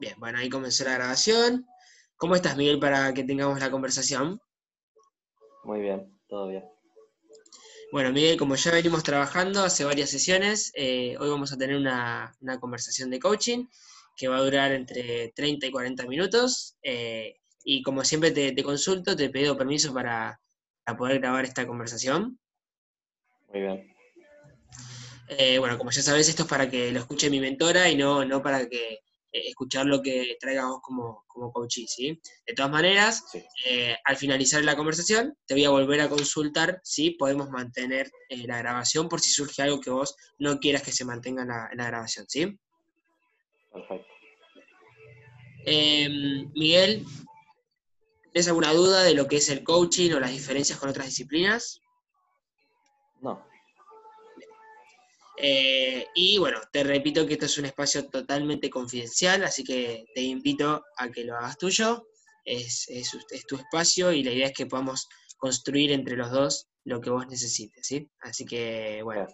Bien, bueno, ahí comenzó la grabación. ¿Cómo estás, Miguel, para que tengamos la conversación? Muy bien, todo bien. Bueno, Miguel, como ya venimos trabajando hace varias sesiones, eh, hoy vamos a tener una, conversación de coaching que va a durar entre 30 y 40 minutos. Eh, y como siempre te, consulto, te pido permiso para, poder grabar esta conversación. Muy bien. Eh, bueno, como ya sabes, esto es para que lo escuche mi mentora y no, no para que eh, escuchar lo que traiga vos como, como coachee, ¿sí? De todas maneras, eh, al finalizar la conversación, te voy a volver a consultar si podemos mantener la grabación por si surge algo que vos no quieras que se mantenga en la, grabación, ¿sí? Perfecto. Em, Miguel, ¿tienes alguna duda de lo que es el coaching o las diferencias con otras disciplinas? Eh, y bueno, te repito que esto es un espacio totalmente confidencial, así que te invito a que lo hagas tuyo. Es, tu espacio y la idea es que podamos construir entre los dos lo que vos necesites, ¿sí? Así que, bueno,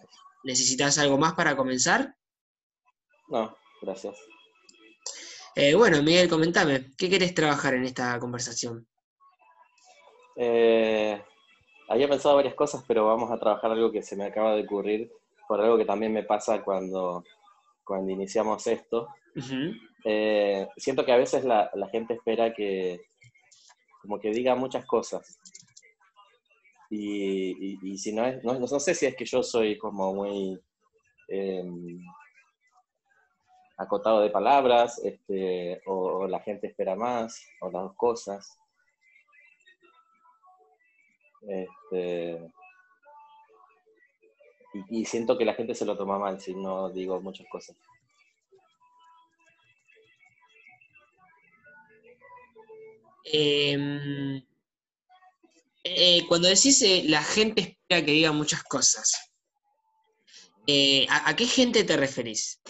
¿necesitas algo más para comenzar? No, gracias. Eh, bueno, Miguel, comentame, ¿qué querés trabajar en esta conversación? Eh, había pensado varias cosas, pero vamos a trabajar algo que se me acaba de ocurrir por algo que también me pasa cuando, cuando iniciamos esto. Eh, siento que a veces la, gente espera que como que diga muchas cosas. Y, si no es, no, sé si es que yo soy como muy em, acotado de palabras, este, o, o, la gente espera más, o las dos cosas. Este, y, siento que la gente se lo toma mal si no digo muchas cosas. Em, eh, cuando decís eh, la gente espera que diga muchas cosas, eh, ¿a, qué gente te referís?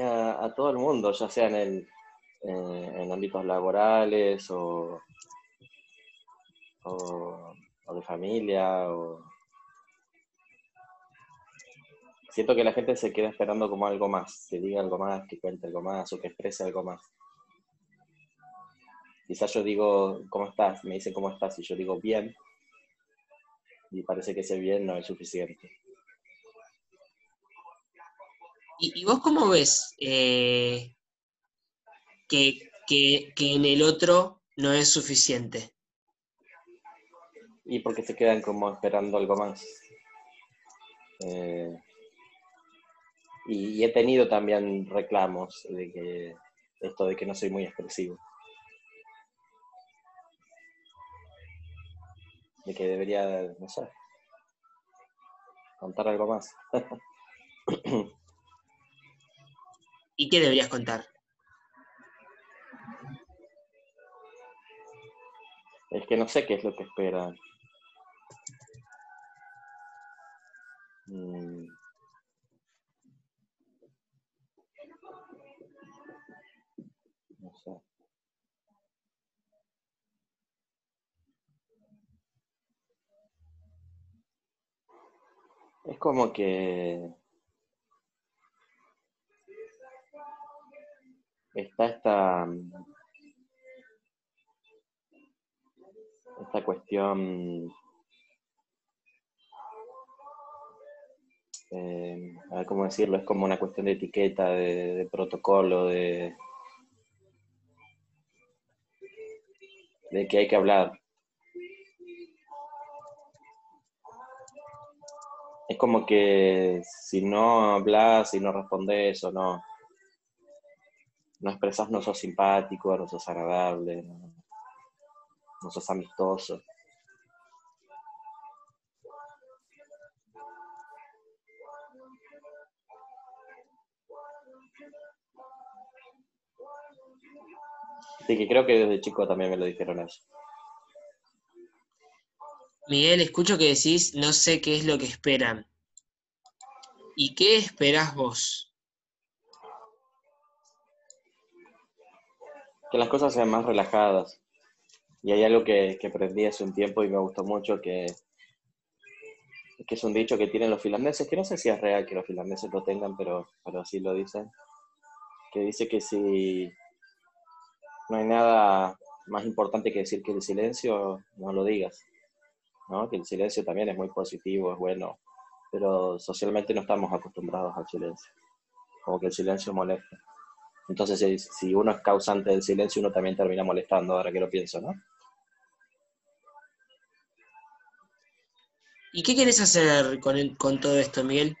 a, todo el mundo, ya sea en, en ámbitos laborales o, o de familia, o... Siento que la gente se queda esperando como algo más, que diga algo más, que cuente algo más o que exprese algo más. Quizás yo digo, ¿cómo estás? Me dicen, ¿cómo estás? Y yo digo, bien. Y parece que ese bien no es suficiente. ¿Y, vos cómo ves eh, que, que en el otro no es suficiente? Y porque se quedan como esperando algo más. Eh, y, he tenido también reclamos de que esto de que no soy muy expresivo. De que debería, no sé, contar algo más. ¿Y qué deberías contar? Es que no sé qué es lo que esperan. Mm. Es como que está esta, esta cuestión eh, a ver cómo decirlo, es como una cuestión de etiqueta, de, protocolo, de, de que hay que hablar. Es como que si no hablas, si no respondes o no, no expresas, no sos simpático, no sos agradable, no sos amistoso. Sí, que creo que desde chico también me lo dijeron eso. Miguel, escucho que decís, no sé qué es lo que esperan. ¿Y qué esperás vos? Que las cosas sean más relajadas. Y hay algo que, aprendí hace un tiempo y me gustó mucho, que que es un dicho que tienen los finlandeses, que no sé si es real que los finlandeses lo tengan, pero, pero así lo dicen, que dice que si no hay nada más importante que decir que el silencio, no lo digas, ¿no? que el silencio también es muy positivo, es bueno, pero socialmente no estamos acostumbrados al silencio, como que el silencio molesta. Entonces, si uno es causante del silencio, uno también termina molestando, ahora que lo pienso, ¿no? ¿Y qué quieres hacer con, con todo esto, Miguel?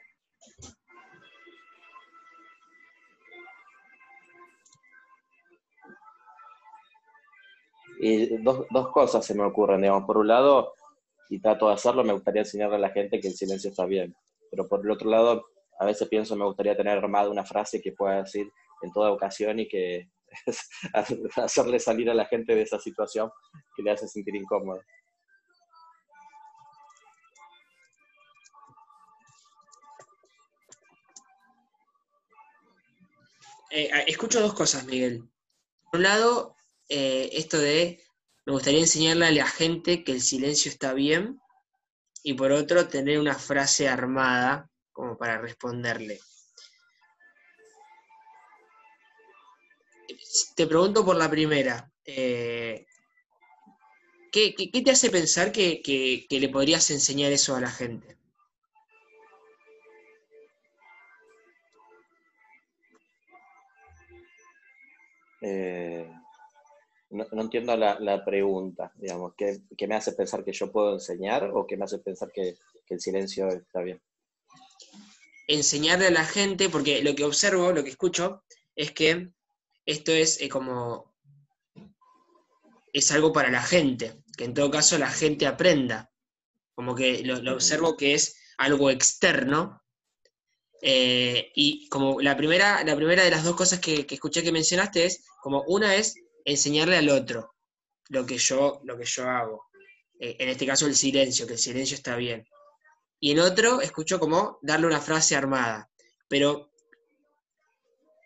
Y dos, dos, cosas se me ocurren, digamos. Por un lado, y trato de hacerlo, me gustaría enseñarle a la gente que el silencio está bien. Pero por el otro lado, a veces pienso, me gustaría tener armada una frase que pueda decir en toda ocasión y que hacerle salir a la gente de esa situación que le hace sentir incómodo. Eh, escucho dos cosas, Miguel. Por un lado, eh, esto de, me gustaría enseñarle a la gente que el silencio está bien, y por otro, tener una frase armada como para responderle. Te pregunto por la primera. Eh, ¿qué, te hace pensar que le podrías enseñar eso a la gente? Eh, no, entiendo la, pregunta, digamos, ¿qué, me hace pensar que yo puedo enseñar o qué me hace pensar que, el silencio está bien? Enseñarle a la gente, porque lo que observo, lo que escucho, es que esto es eh, como, es algo para la gente, que en todo caso la gente aprenda, como que lo observo que es algo externo eh, y como la primera, la primera de las dos cosas que, escuché que mencionaste es, como una es enseñarle al otro lo que yo, lo que yo hago. Eh, en este caso el silencio, que el silencio está bien. Y en otro escucho como darle una frase armada. Pero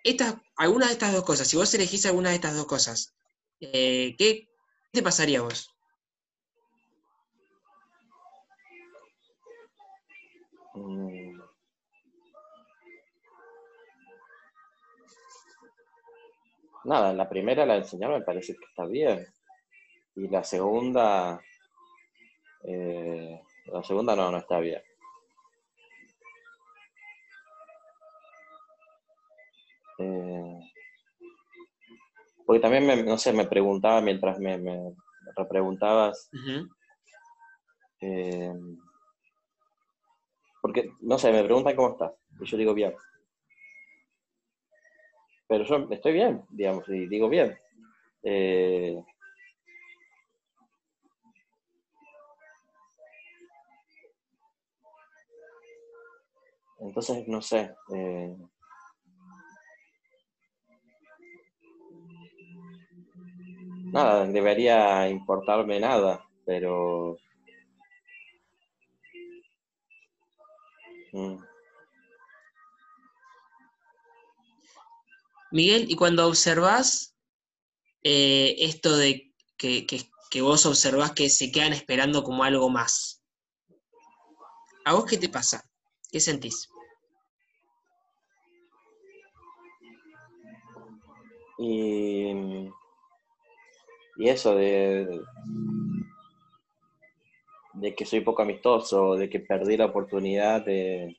estas, alguna de estas dos cosas, si vos elegís alguna de estas dos cosas, eh, ¿qué te pasaría a vos? Nada, la primera, la de enseñar, me parece que está bien. Y la segunda, eh, la segunda no, no está bien. Eh, porque también, me, no sé, me preguntaba mientras me, me repreguntabas. Eh, porque, no sé, me preguntan cómo estás. Y yo digo bien pero yo estoy bien, digamos, y digo bien. Eh, entonces, no sé. Eh, nada, debería importarme nada, pero... Mm. Miguel, y cuando observás eh, esto de que, vos observás que se quedan esperando como algo más, ¿a vos qué te pasa? ¿Qué sentís? Y, eso de, de que soy poco amistoso, de que perdí la oportunidad de,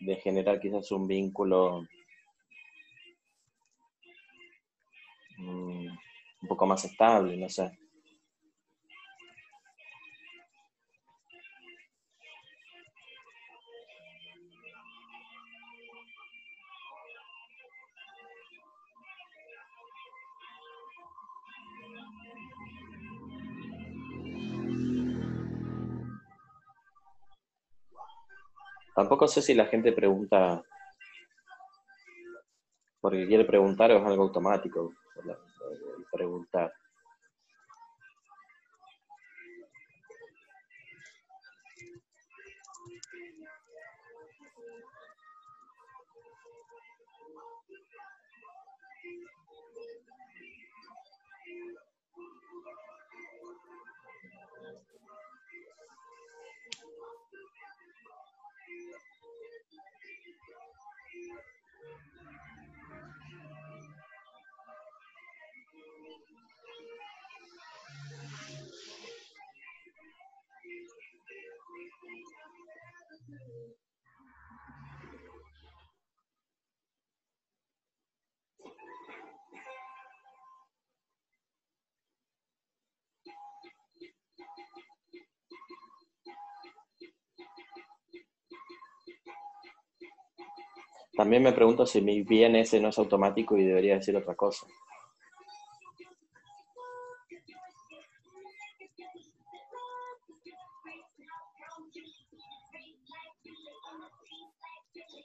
de generar quizás un vínculo Mm, un poco más estable, no sé. Tampoco sé si la gente pregunta porque quiere preguntar o es algo automático preguntar. También me pregunto si mi bien ese no es automático y debería decir otra cosa.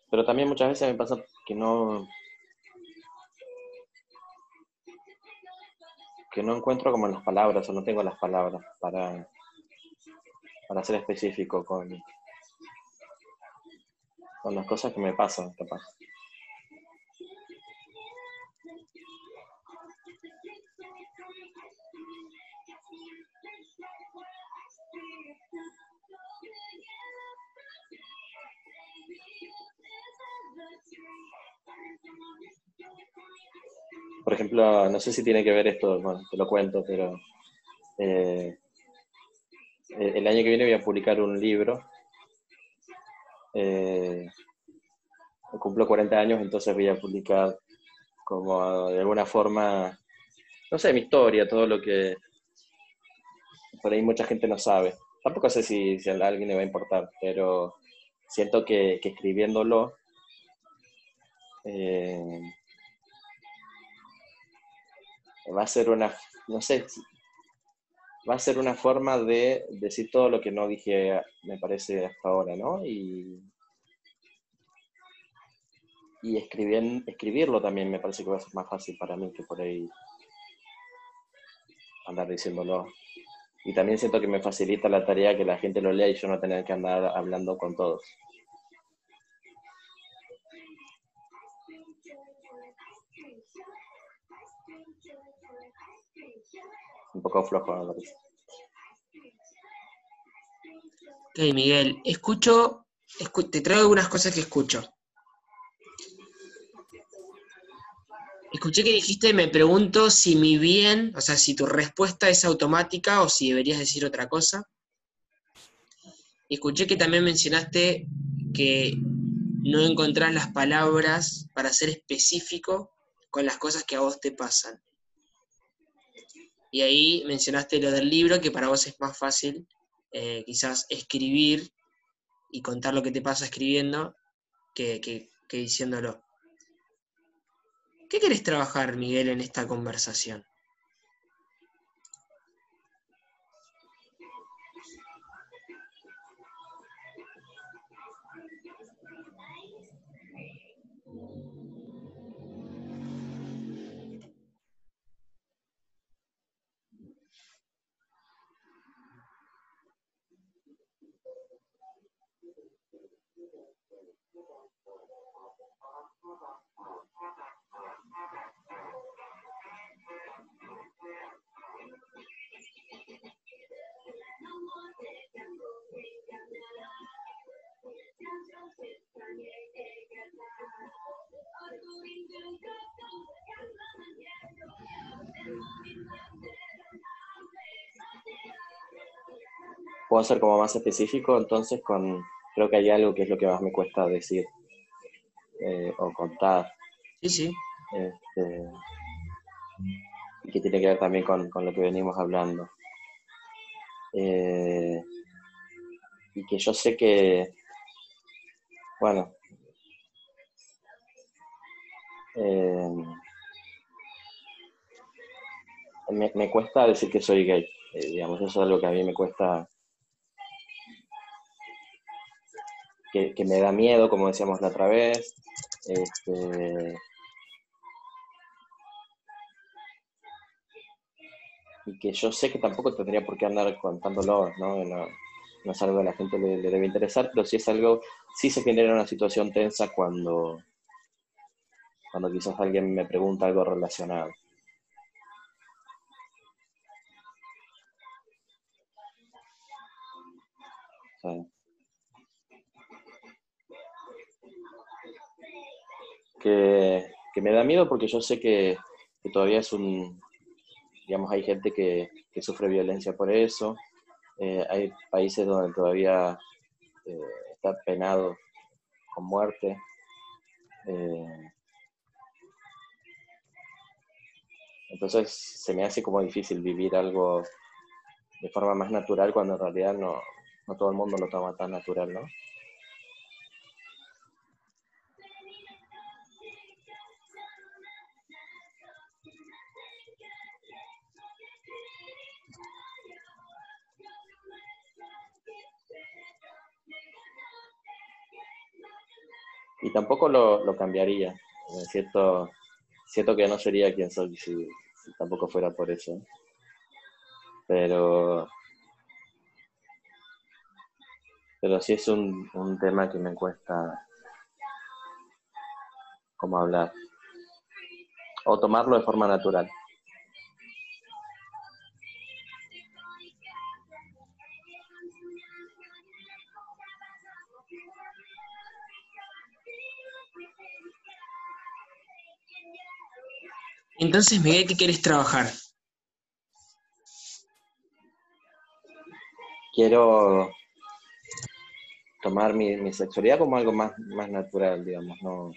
Pero también muchas veces me pasa que no, que no encuentro como las palabras o no tengo las palabras para, para ser específico con, con las cosas que me pasan, capaz. Por ejemplo, no sé si tiene que ver esto, bueno, te lo cuento, pero eh, el año que viene voy a publicar un libro. Eh, cumplo 40 años, entonces voy a publicar como de alguna forma, no sé, mi historia, todo lo que por ahí mucha gente no sabe. Tampoco sé si, a alguien le va a importar, pero siento que, escribiéndolo eh, va a ser una, no sé, va a ser una forma de decir todo lo que no dije, me parece, hasta ahora, ¿no? Y, y escribirlo también me parece que va a ser más fácil para mí que por ahí andar diciéndolo. Y también siento que me facilita la tarea que la gente lo lea y yo no tener que andar hablando con todos. Un poco flojo, Ok, Miguel, escucho, te traigo algunas cosas que escucho. Escuché que dijiste, me pregunto si mi bien, o sea, si tu respuesta es automática o si deberías decir otra cosa. Escuché que también mencionaste que no encontrás las palabras para ser específico con las cosas que a vos te pasan. Y ahí mencionaste lo del libro, que para vos es más fácil eh, quizás escribir y contar lo que te pasa escribiendo que, que, que diciéndolo. ¿Qué querés trabajar, Miguel, en esta conversación? Puedo ser como más específico, entonces con, creo que hay algo que es lo que más me cuesta decir eh, o contar. Sí, sí. Este, y que tiene que ver también con, lo que venimos hablando. Eh, y que yo sé que, bueno, eh, me, cuesta decir que soy gay, digamos, eso es algo que a mí me cuesta que, me da miedo, como decíamos la otra vez. Este, y que yo sé que tampoco tendría por qué andar contándolo, ¿no? No, es algo que a la gente le, debe interesar, pero sí es algo, sí se genera una situación tensa cuando, cuando quizás alguien me pregunta algo relacionado. Que, me da miedo porque yo sé que, todavía es un, digamos, hay gente que, sufre violencia por eso, eh, hay países donde todavía eh, está penado con muerte. Eh, entonces se me hace como difícil vivir algo de forma más natural cuando en realidad no, no todo el mundo lo toma tan natural, ¿no? Tampoco lo, cambiaría. Es cierto, siento que no sería quien soy si, tampoco fuera por eso. Pero, pero sí es un, un tema que me cuesta como hablar. O tomarlo de forma natural. Entonces, Miguel, ¿qué quieres trabajar? Quiero tomar mi, sexualidad como algo más, más natural, digamos, no,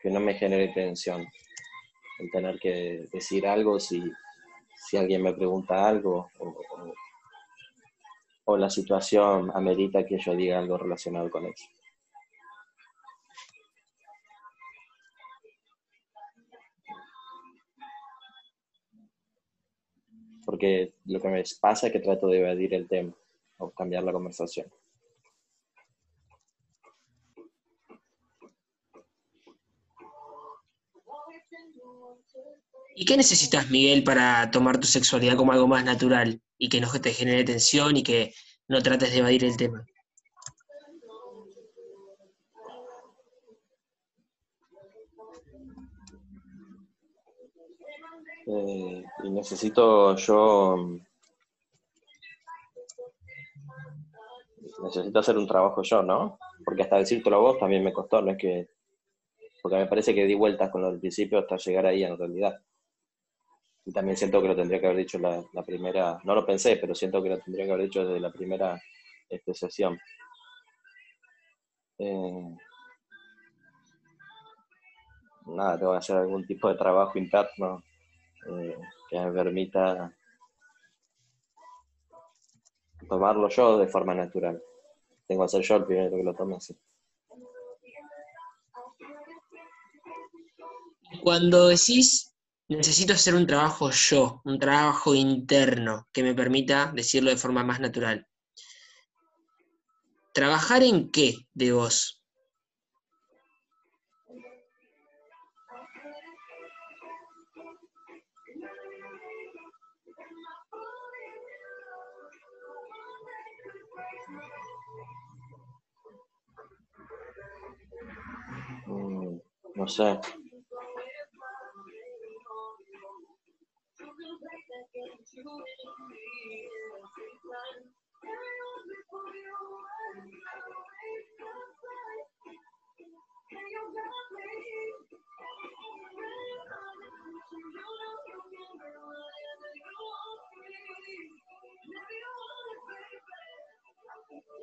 que no me genere tensión el tener que decir algo si, alguien me pregunta algo o la situación amerita que yo diga algo relacionado con eso. Porque lo que me pasa es que trato de evadir el tema o cambiar la conversación. ¿Y qué necesitas, Miguel, para tomar tu sexualidad como algo más natural y que no te genere tensión y que no trates de evadir el tema? Eh, y necesito yo necesito hacer un trabajo yo, ¿no? Porque hasta decírtelo a vos también me costó, no es que porque me parece que di vueltas con lo del principio hasta llegar ahí en realidad. Y también siento que lo tendría que haber dicho la, la primera, no lo pensé, pero siento que lo tendría que haber dicho desde la primera este, sesión. Eh, nada, tengo que hacer algún tipo de trabajo interno que me permita tomarlo yo de forma natural. Tengo que ser yo el primero que lo tome así. Cuando decís necesito hacer un trabajo yo, un trabajo interno que me permita decirlo de forma más natural. ¿Trabajar en qué de vos? No sé.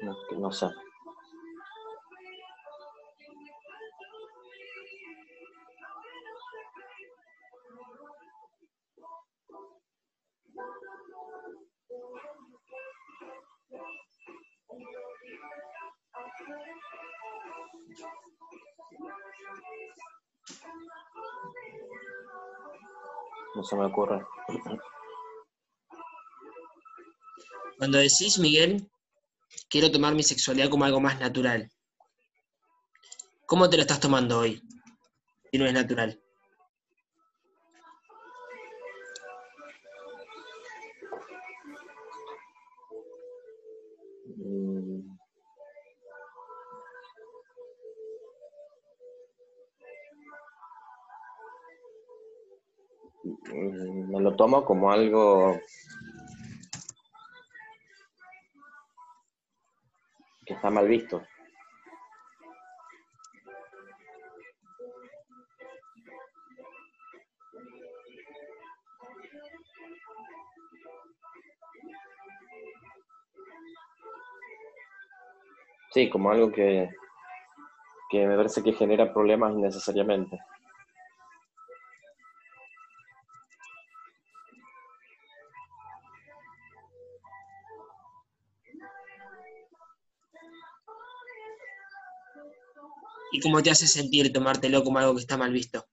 No, no sé. No se me ocurre. Cuando decís, Miguel, quiero tomar mi sexualidad como algo más natural, ¿cómo te lo estás tomando hoy? Si no es natural. Me lo tomo como algo que está mal visto. Sí, como algo que, que me parece que genera problemas innecesariamente. ¿Y cómo te hace sentir tomártelo como algo que está mal visto?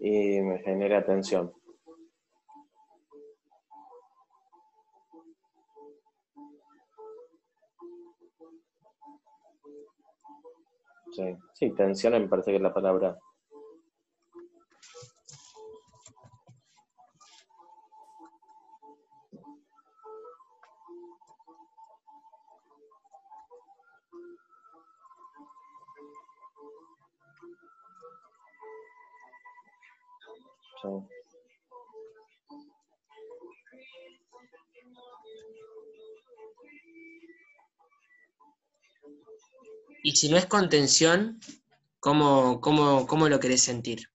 Y me genera tensión. Sí, sí, tensión me parece que es la palabra. Y si no es contención, ¿cómo, cómo, cómo lo querés sentir?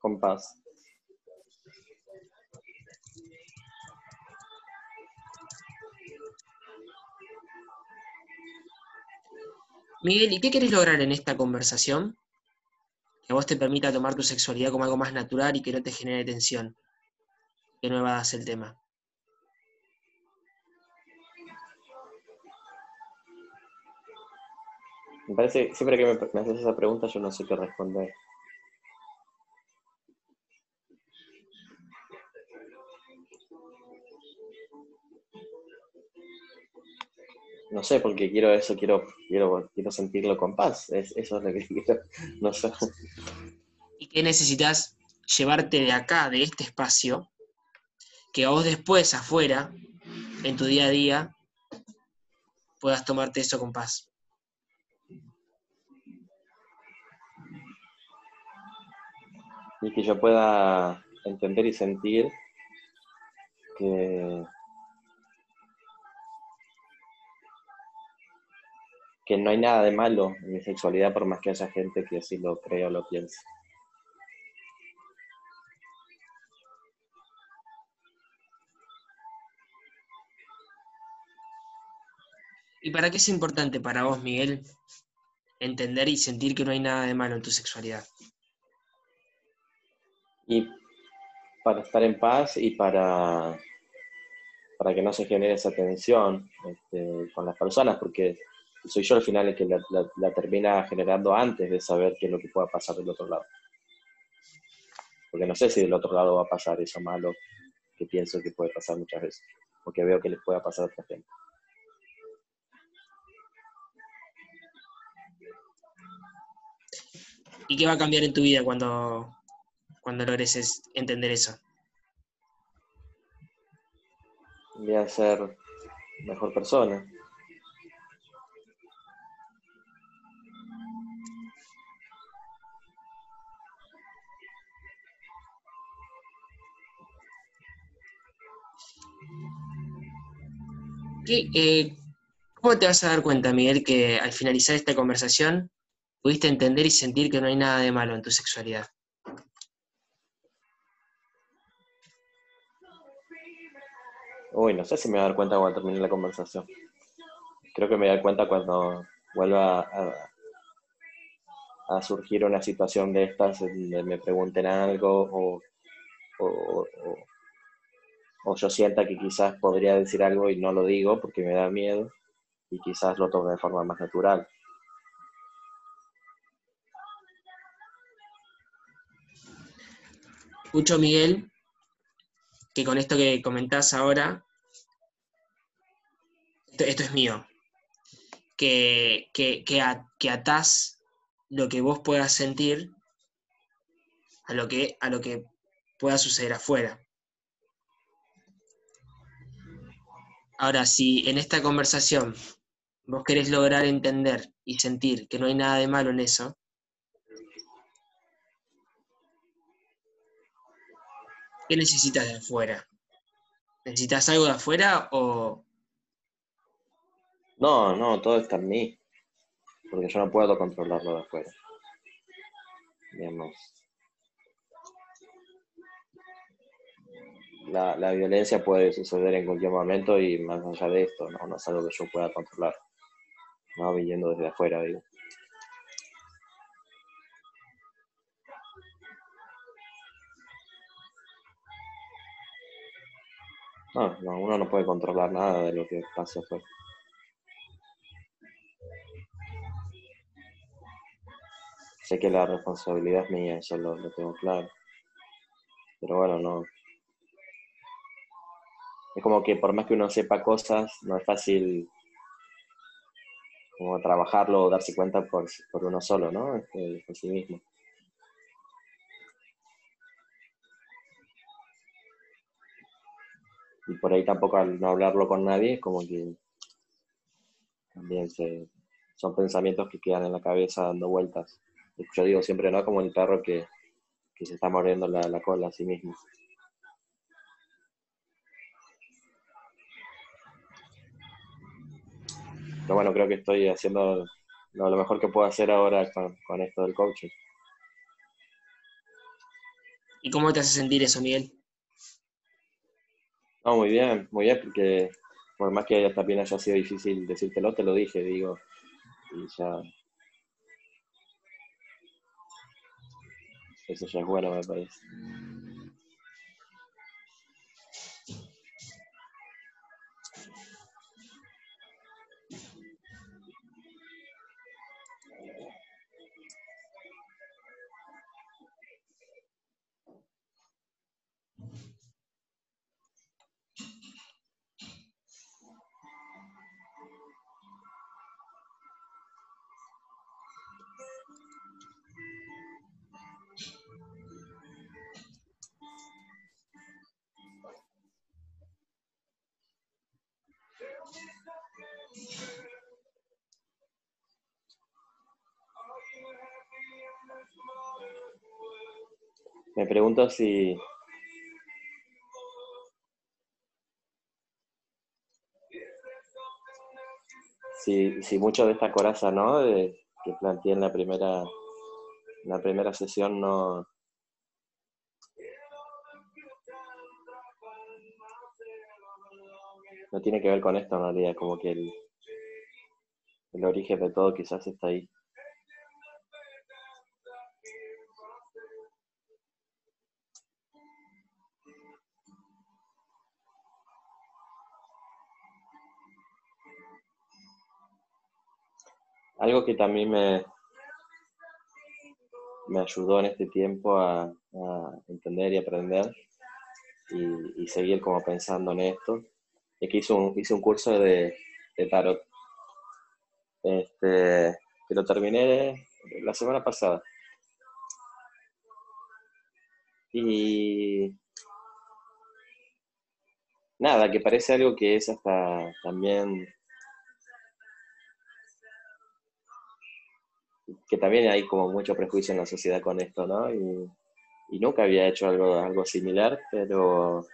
Con paz. Miguel, ¿y qué querés lograr en esta conversación? Que vos te permita tomar tu sexualidad como algo más natural y que no te genere tensión, que no evadas el tema. Me parece, siempre que me, haces esa pregunta yo no sé qué responder. No sé, porque quiero eso, quiero, quiero, quiero sentirlo con paz. eso es lo que quiero. No sé. ¿Y qué necesitas llevarte de acá, de este espacio, que vos después, afuera, en tu día a día, puedas tomarte eso con paz? Y que yo pueda entender y sentir que que no hay nada de malo en mi sexualidad por más que haya gente que así lo crea o lo piense. ¿Y para qué es importante para vos, Miguel, entender y sentir que no hay nada de malo en tu sexualidad? Y para estar en paz y para, para que no se genere esa tensión este, con las personas, porque soy yo al final el que la, termina generando antes de saber qué es lo que pueda pasar del otro lado. Porque no sé si del otro lado va a pasar eso malo que pienso que puede pasar muchas veces, porque veo que les pueda pasar a otra gente. ¿Y qué va a cambiar en tu vida cuando, cuando logres entender eso? Voy a ser mejor persona. Eh, ¿Cómo te vas a dar cuenta, Miguel, que al finalizar esta conversación pudiste entender y sentir que no hay nada de malo en tu sexualidad? Uy, no sé si me voy a dar cuenta cuando termine la conversación. Creo que me voy a dar cuenta cuando vuelva a, surgir una situación de estas, donde me pregunten algo o o yo sienta que quizás podría decir algo y no lo digo porque me da miedo y quizás lo tome de forma más natural. Escucho, Miguel, que con esto que comentás ahora, esto, es mío, que, que, que, atás lo que vos puedas sentir a lo que, a lo que pueda suceder afuera. Ahora, si en esta conversación vos querés lograr entender y sentir que no hay nada de malo en eso, ¿qué necesitas de afuera? ¿Necesitas algo de afuera o...? No, no, todo está en mí, porque yo no puedo controlarlo de afuera. Digamos, la, violencia puede suceder en cualquier momento y más allá de esto, no, es algo que yo pueda controlar, no viniendo desde afuera, digo. No, uno no puede controlar nada de lo que pasa afuera. Sé que la responsabilidad es mía, eso lo tengo claro. Pero bueno, no. Es como que por más que uno sepa cosas, no es fácil como trabajarlo o darse cuenta por, uno solo, ¿no? Este, por sí mismo. Y por ahí tampoco al no hablarlo con nadie, como que también son pensamientos que quedan en la cabeza dando vueltas. Yo digo siempre, ¿no? Como el perro que, se está mordiendo la cola a sí mismo. Pero bueno, creo que estoy haciendo lo, mejor que puedo hacer ahora con, esto del coaching. ¿Y cómo te hace sentir eso, Miguel? No, muy bien, muy bien, porque por más que también haya sido difícil decírtelo, te lo dije, digo, y ya. Eso ya es bueno, me parece. Me pregunto si, si, si mucho de esta coraza, ¿no? que planteé en la primera, la primera sesión no, no tiene que ver con esto en realidad, como que el, el origen de todo quizás está ahí. Algo que también me, me ayudó en este tiempo a, entender y aprender y, seguir como pensando en esto, es que hice un, hice un curso de, tarot, este, que lo terminé la semana pasada. Y nada, que parece algo que es hasta también que también hay como mucho prejuicio en la sociedad con esto, ¿no? Y, nunca había hecho algo, algo similar, pero,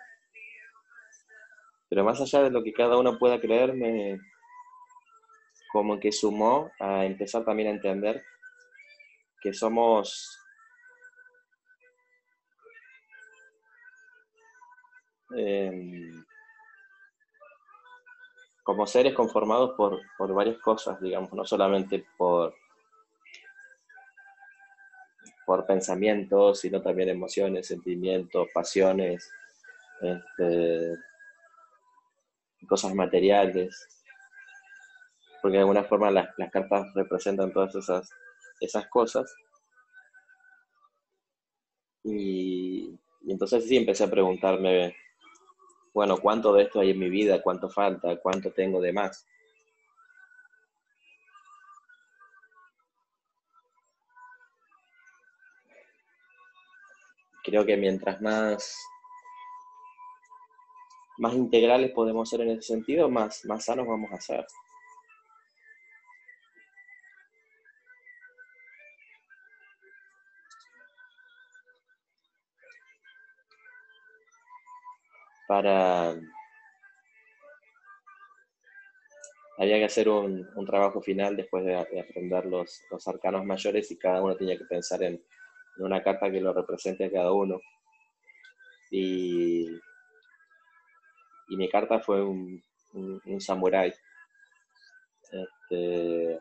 pero más allá de lo que cada uno pueda creerme, como que sumó a empezar también a entender que somos em, como seres conformados por, por varias cosas, digamos, no solamente por por pensamientos, sino también emociones, sentimientos, pasiones, este, cosas materiales, porque de alguna forma las, cartas representan todas esas, esas cosas. Y, y, entonces sí empecé a preguntarme, bueno, ¿cuánto de esto hay en mi vida? ¿Cuánto falta? ¿Cuánto tengo de más? Creo que mientras más, más integrales podemos ser en ese sentido, más, más sanos vamos a ser. Para había que hacer un, trabajo final después de, aprender los, los, arcanos mayores y cada uno tenía que pensar en, una carta que lo represente a cada uno. Y, y mi carta fue un, un, samurái. Este,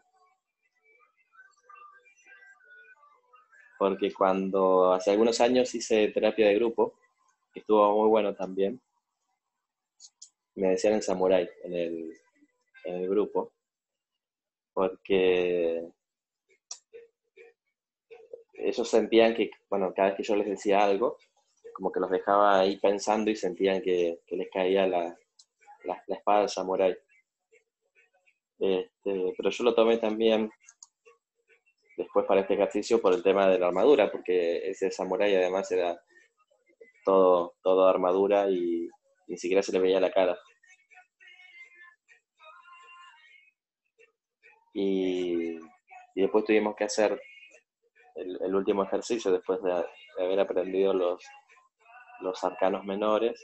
porque cuando hace algunos años hice terapia de grupo, que estuvo muy bueno también, me decían el samurái en el, en el grupo, porque ellos sentían que, bueno, cada vez que yo les decía algo, como que los dejaba ahí pensando y sentían que, les caía la, la, espada del samurái. Este, pero yo lo tomé también después para este ejercicio por el tema de la armadura, porque ese samurái además era todo, todo armadura y ni siquiera se le veía la cara. Y, después tuvimos que hacer el, último ejercicio después de, haber aprendido los, los arcanos menores,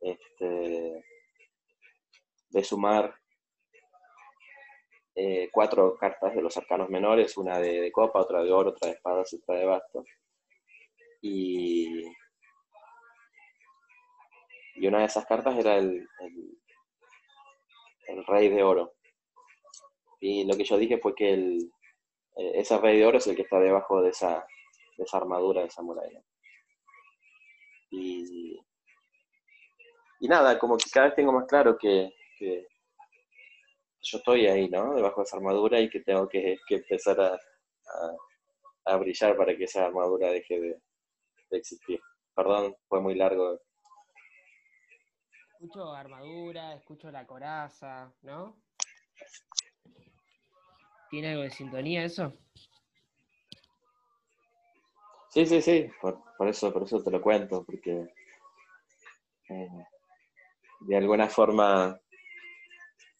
este, de sumar eh, cuatro cartas de los arcanos menores, una de, copa, otra de oro, otra de espadas y otra de bastos. Y, y una de esas cartas era el, el, rey de oro. Y lo que yo dije fue que el, ese rey de oro es el que está debajo de esa, de esa armadura de samurai. Y, nada, como que cada vez tengo más claro que, yo estoy ahí, ¿no? Debajo de esa armadura y que tengo que, empezar a, a, brillar para que esa armadura deje de, de existir. Perdón, fue muy largo escucho armadura, escucho la coraza, ¿no? ¿Tiene algo de sintonía eso? Sí, sí, sí, por, eso, por eso te lo cuento, porque eh, de alguna forma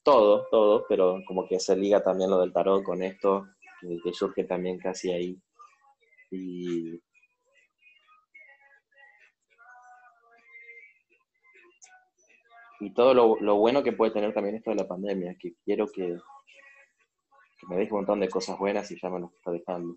todo, todo, pero como que se liga también lo del tarot con esto, que surge también casi ahí. Y, y todo lo, bueno que puede tener también esto de la pandemia, que quiero que, me deje un montón de cosas buenas y ya me lo está dejando.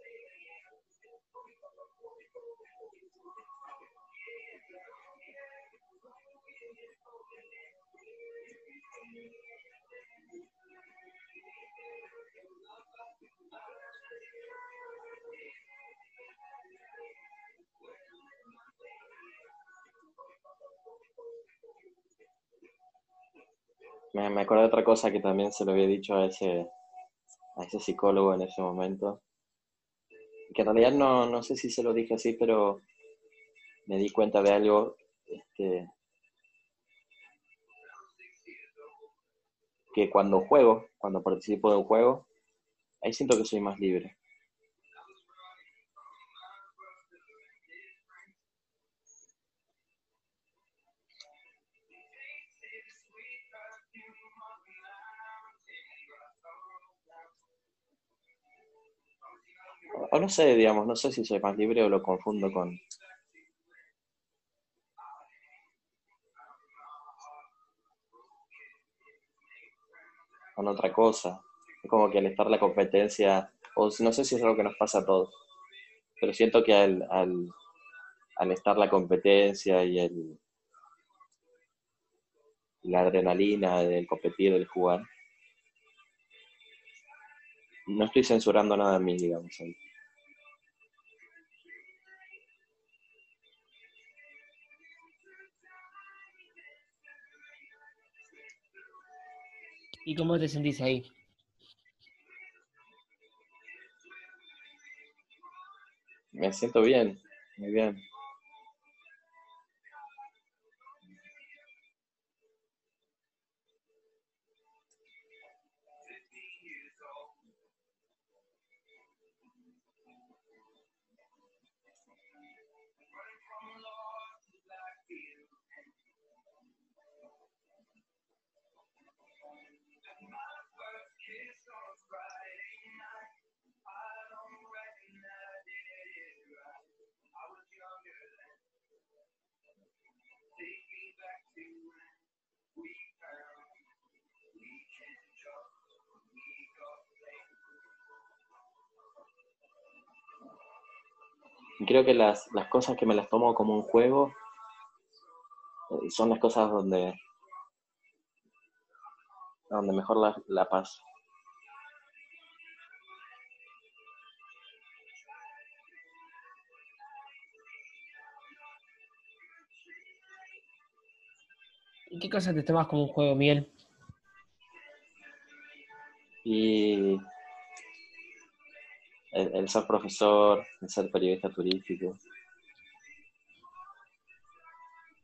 Me, acuerdo de otra cosa que también se lo había dicho a ese, a ese psicólogo en ese momento. Que en realidad no, no sé si se lo dije así, pero me di cuenta de algo este, que cuando juego, cuando participo de un juego, ahí siento que soy más libre. O no sé, digamos, no sé si soy más libre o lo confundo con... con otra cosa. Es como que al estar la competencia, o no sé si es algo que nos pasa a todos, pero siento que al, al, al estar la competencia y el, la adrenalina del competir, del jugar, no estoy censurando nada en mí, digamos. Ahí. ¿Y cómo te sentís ahí? Me siento bien, muy bien. Creo que las, cosas que me las tomo como un juego eh, son las cosas donde, donde mejor la, la paso. ¿Y qué cosas te tomas como un juego, Miguel? Y el, ser profesor, el ser periodista turístico,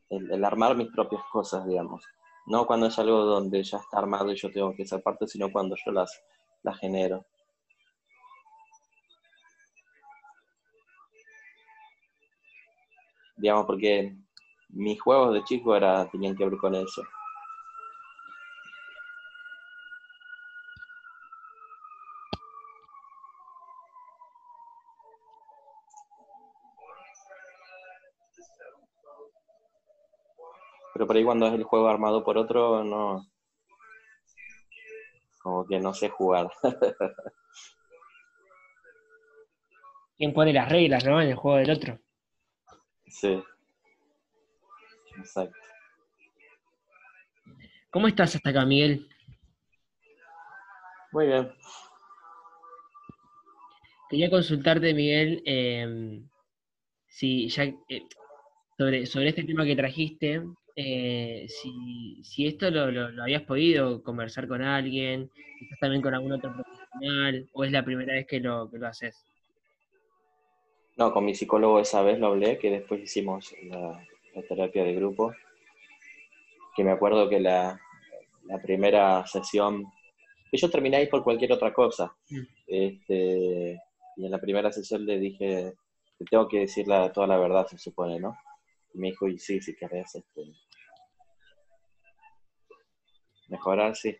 el, armar mis propias cosas, digamos. No cuando es algo donde ya está armado y yo tengo que ser parte, sino cuando yo las, las genero. Digamos, porque mis juegos de chico era, tenían que ver con eso. Pero por ahí cuando es el juego armado por otro, no. Como que no sé jugar. ¿Quién pone las reglas, no? En el juego del otro. Sí. Exacto. ¿Cómo estás hasta acá, Miguel? Muy bien. Quería consultarte, Miguel, em, si ya eh, sobre, sobre este tema que trajiste, eh, si, esto lo, habías podido conversar con alguien, estás también con algún otro profesional, o es la primera vez que lo, que lo haces. No, con mi psicólogo esa vez lo hablé, que después hicimos la, terapia de grupo, que me acuerdo que la, primera sesión, que yo terminé ahí por cualquier otra cosa, mm. este, y en la primera sesión le dije, te tengo que decir toda la verdad, se supone, ¿no? Y me dijo, y sí, si querés, este, mejorar, sí.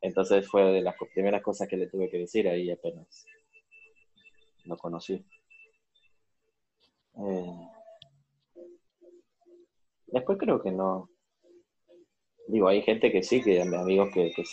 Entonces fue de las primeras cosas que le tuve que decir ahí apenas lo conocí. Eh, después creo que no. Digo, hay gente que sí, que amigos que, que